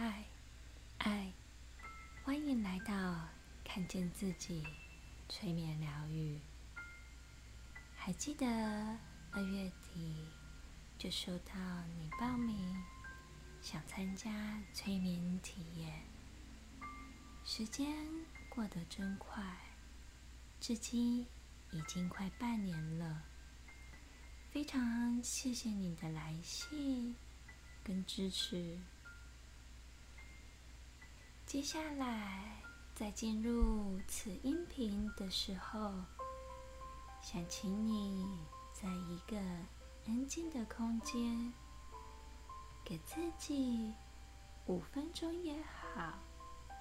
嗨，爱，欢迎来到看见自己催眠疗愈。还记得二月底就收到你报名，想参加催眠体验。时间过得真快，至今已经快半年了。非常谢谢你的来信跟支持。接下来，在进入此音频的时候，想请你在一个安静的空间，给自己五分钟也好，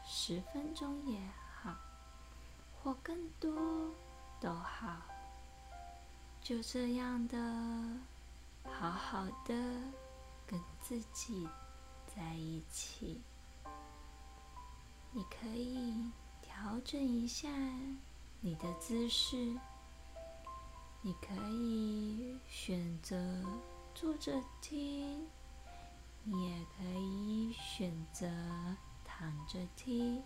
十分钟也好，或更多都好，就这样的好好的跟自己在一起。你可以调整一下你的姿势，你可以选择坐着听，你也可以选择躺着听，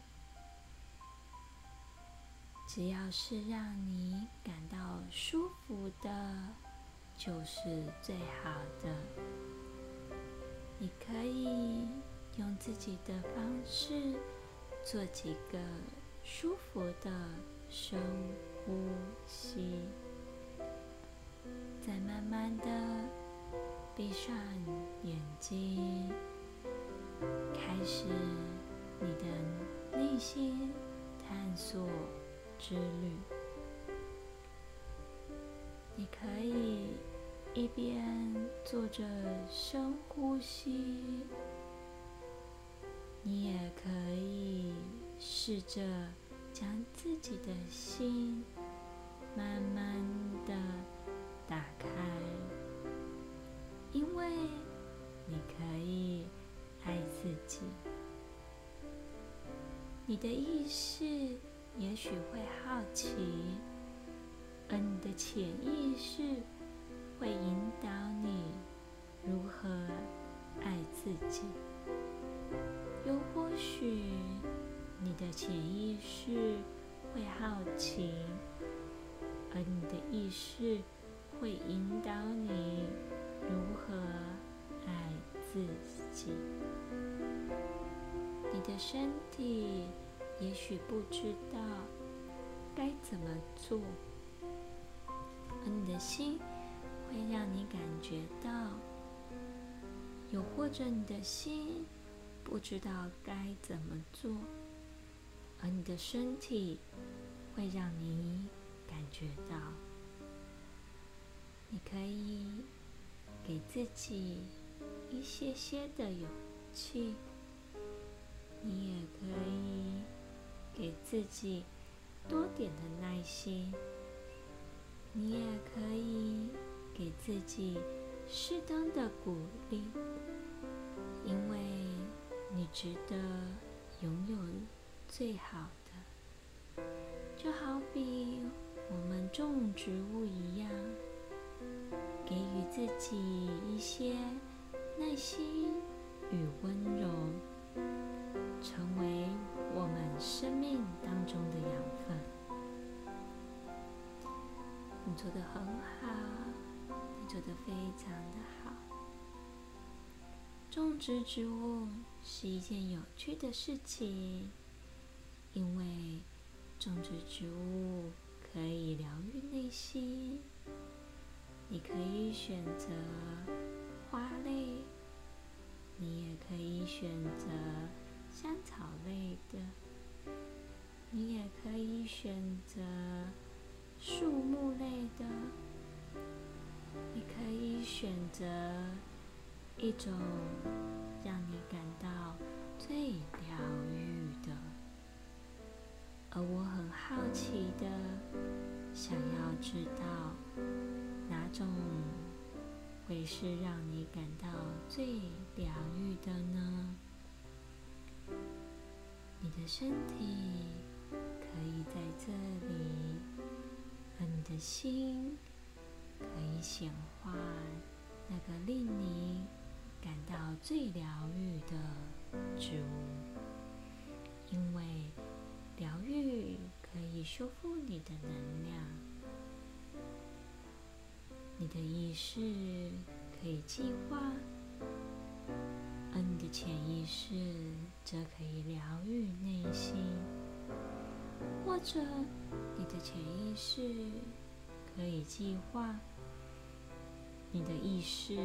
只要是让你感到舒服的，就是最好的。你可以用自己的方式。做几个舒服的深呼吸，再慢慢的闭上眼睛，开始你的内心探索之旅。你可以一边做着深呼吸。你也可以试着将自己的心慢慢的打开，因为你可以爱自己。你的意识也许会好奇，而你的潜意识会引导你如何爱自己。又或许，你的潜意识会好奇，而你的意识会引导你如何爱自己。你的身体也许不知道该怎么做，而你的心会让你感觉到，又或者你的心。不知道该怎么做，而你的身体会让你感觉到。你可以给自己一些些的勇气，你也可以给自己多点的耐心，你也可以给自己适当的鼓励，因为。你值得拥有最好的，就好比我们种植物一样，给予自己一些耐心与温柔，成为我们生命当中的养分。你做的很好，你做的非常的好。种植植物是一件有趣的事情，因为种植植物可以疗愈内心。你可以选择花类，你也可以选择香草类的，你也可以选择树木类的，你可以选择。一种让你感到最疗愈的，而我很好奇的，想要知道哪种会是让你感到最疗愈的呢？你的身体可以在这里，而你的心可以显化那个令你。感到最疗愈的植物，因为疗愈可以修复你的能量，你的意识可以计划，而你的潜意识则可以疗愈内心，或者你的潜意识可以计划，你的意识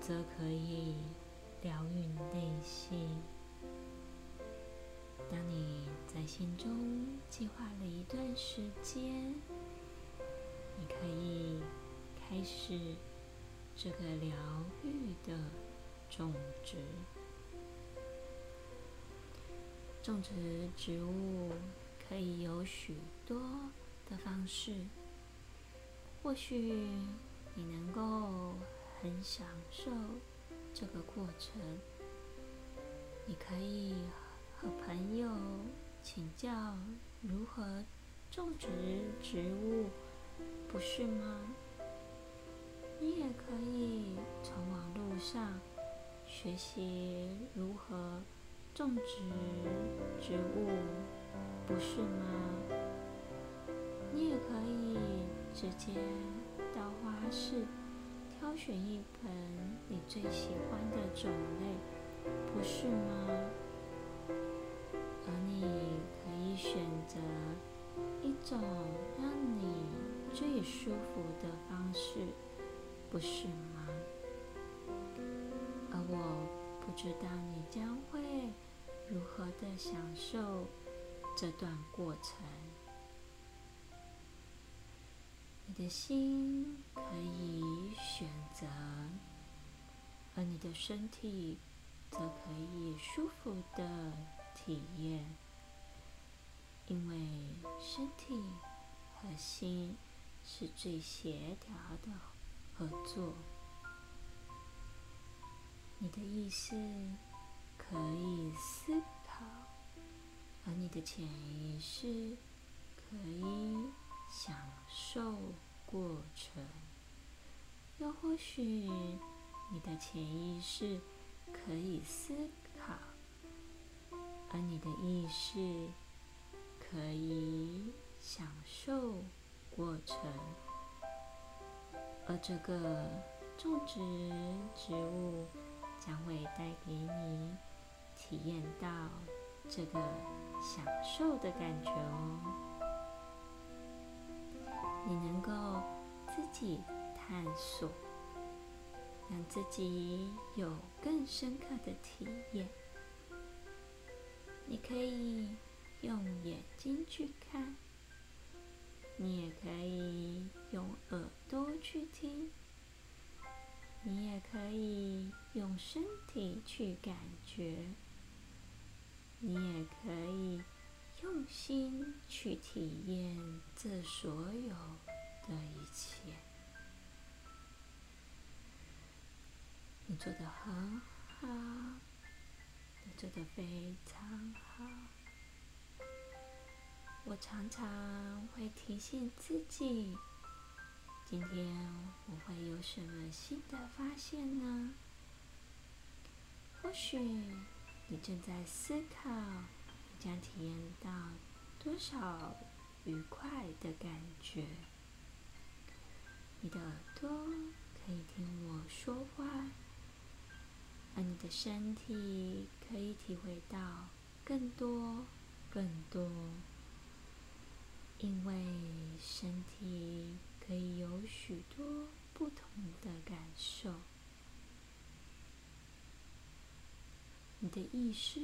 则可以。疗愈内心。当你在心中计划了一段时间，你可以开始这个疗愈的种植。种植植物可以有许多的方式，或许你能够很享受。这个过程，你可以和朋友请教如何种植植物，不是吗？你也可以从网络上学习如何种植植物，不是吗？你也可以直接到花市。挑选一盆你最喜欢的种类，不是吗？而你可以选择一种让你最舒服的方式，不是吗？而我不知道你将会如何的享受这段过程。你的心可以选择，而你的身体则可以舒服的体验，因为身体和心是最协调的合作。你的意识可以思考，而你的潜意识可以。享受过程，又或许你的潜意识可以思考，而你的意识可以享受过程，而这个种植植物将会带给你体验到这个享受的感觉哦。你能够自己探索，让自己有更深刻的体验。你可以用眼睛去看，你也可以用耳朵去听，你也可以用身体去感觉，你也可以。用心去体验这所有的一切，你做的很好，你做的非常好。我常常会提醒自己，今天我会有什么新的发现呢？或许你正在思考。将体验到多少愉快的感觉？你的耳朵可以听我说话，而你的身体可以体会到更多、更多，因为身体可以有许多不同的感受。你的意识。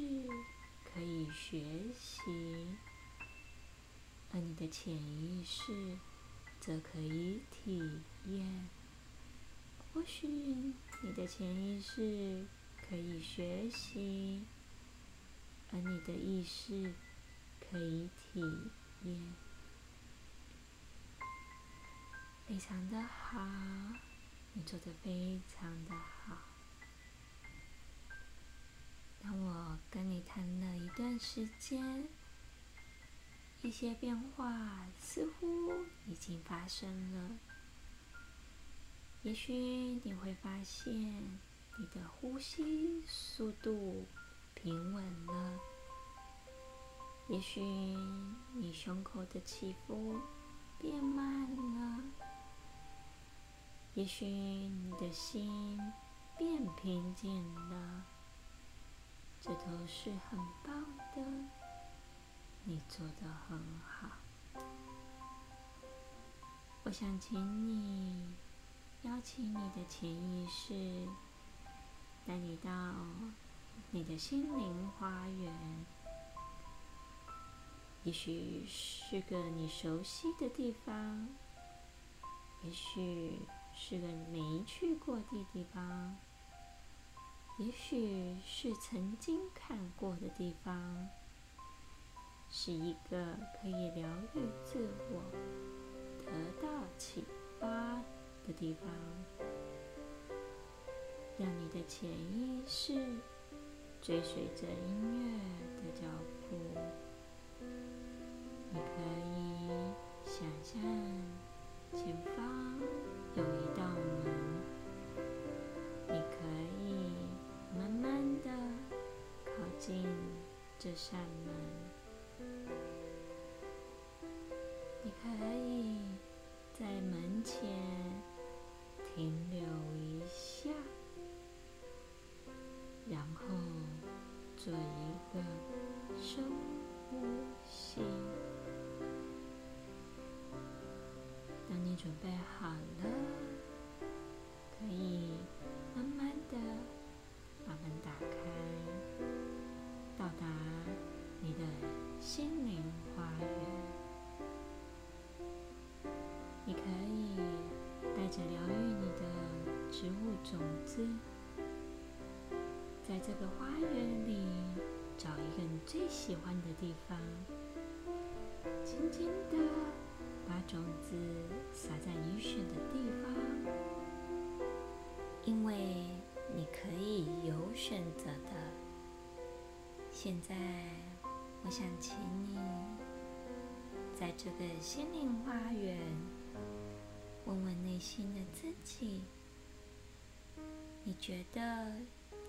可以学习，而你的潜意识则可以体验。或许你的潜意识可以学习，而你的意识可以体验。非常的好，你做的非常的好。时间，一些变化似乎已经发生了。也许你会发现，你的呼吸速度、平稳了。也许你胸口的起伏变慢了，也许你的心变平静了，这都是很棒的，你做的很好。我想请你邀请你的潜意识，带你到你的心灵花园。也许是个你熟悉的地方，也许是个没去过的地方，也许是曾经看过的地方，是一个可以疗愈自我、得到启发的地方，让你的潜意识追随着音乐的脚步。你可以想象前方有一道门，你可以这扇门，你可以这个花园里找一个你最喜欢的地方，轻轻的。把种子撒在你选的地方，因为你可以有选择的。现在，我想请你在这个心灵花园，问问内心的自己：你觉得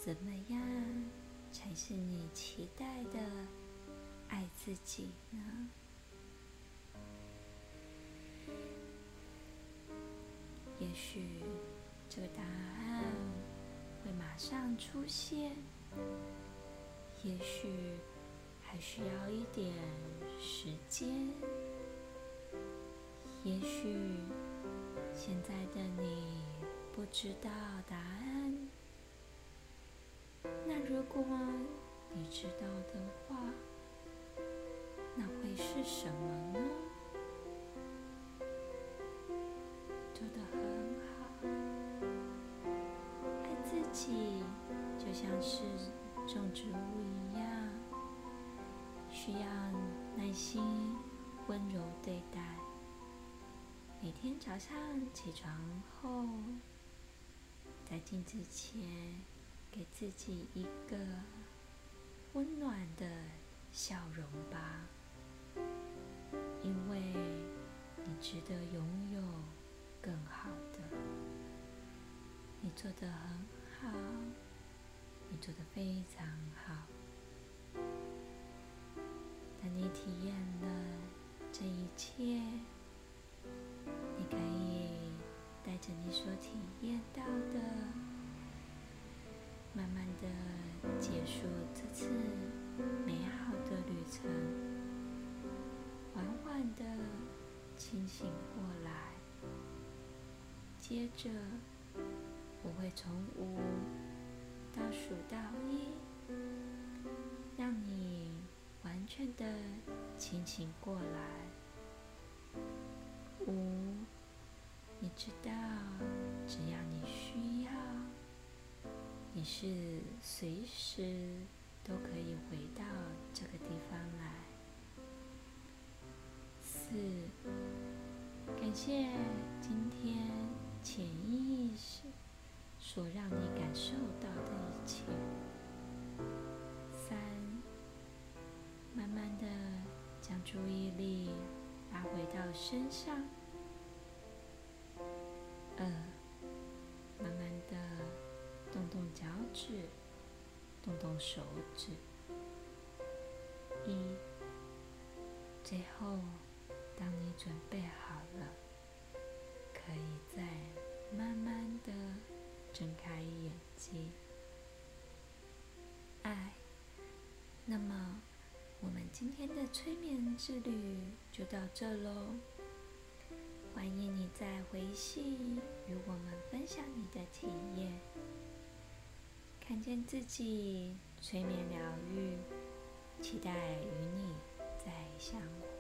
怎么样才是你期待的爱自己呢？也许这个答案会马上出现，也许还需要一点时间，也许现在的你不知道答案。如果你知道的话，那会是什么呢？做得很好，爱自己就像是种植物一样，需要耐心、温柔对待。每天早上起床后，在镜子前给自己一个温暖的笑容吧，因为你值得拥有。更好的，你做的很好，你做的非常好。当你体验了这一切，你可以带着你所体验到的，慢慢的结束这次美好的旅程，缓缓的清醒过来。接着，我会从五倒数到一，让你完全的清醒过来。五，你知道，只要你需要，你是随时都可以回到这个地方来。四，感谢今天。潜意识所让你感受到的一切。三，慢慢的将注意力拉回到身上。二，慢慢的动动脚趾，动动手指。一，最后，当你准备好了，可以再慢慢的睁开眼睛。爱，那么我们今天的催眠之旅就到这喽。欢迎你在回信与我们分享你的体验，看见自己催眠疗愈。期待与你再相会。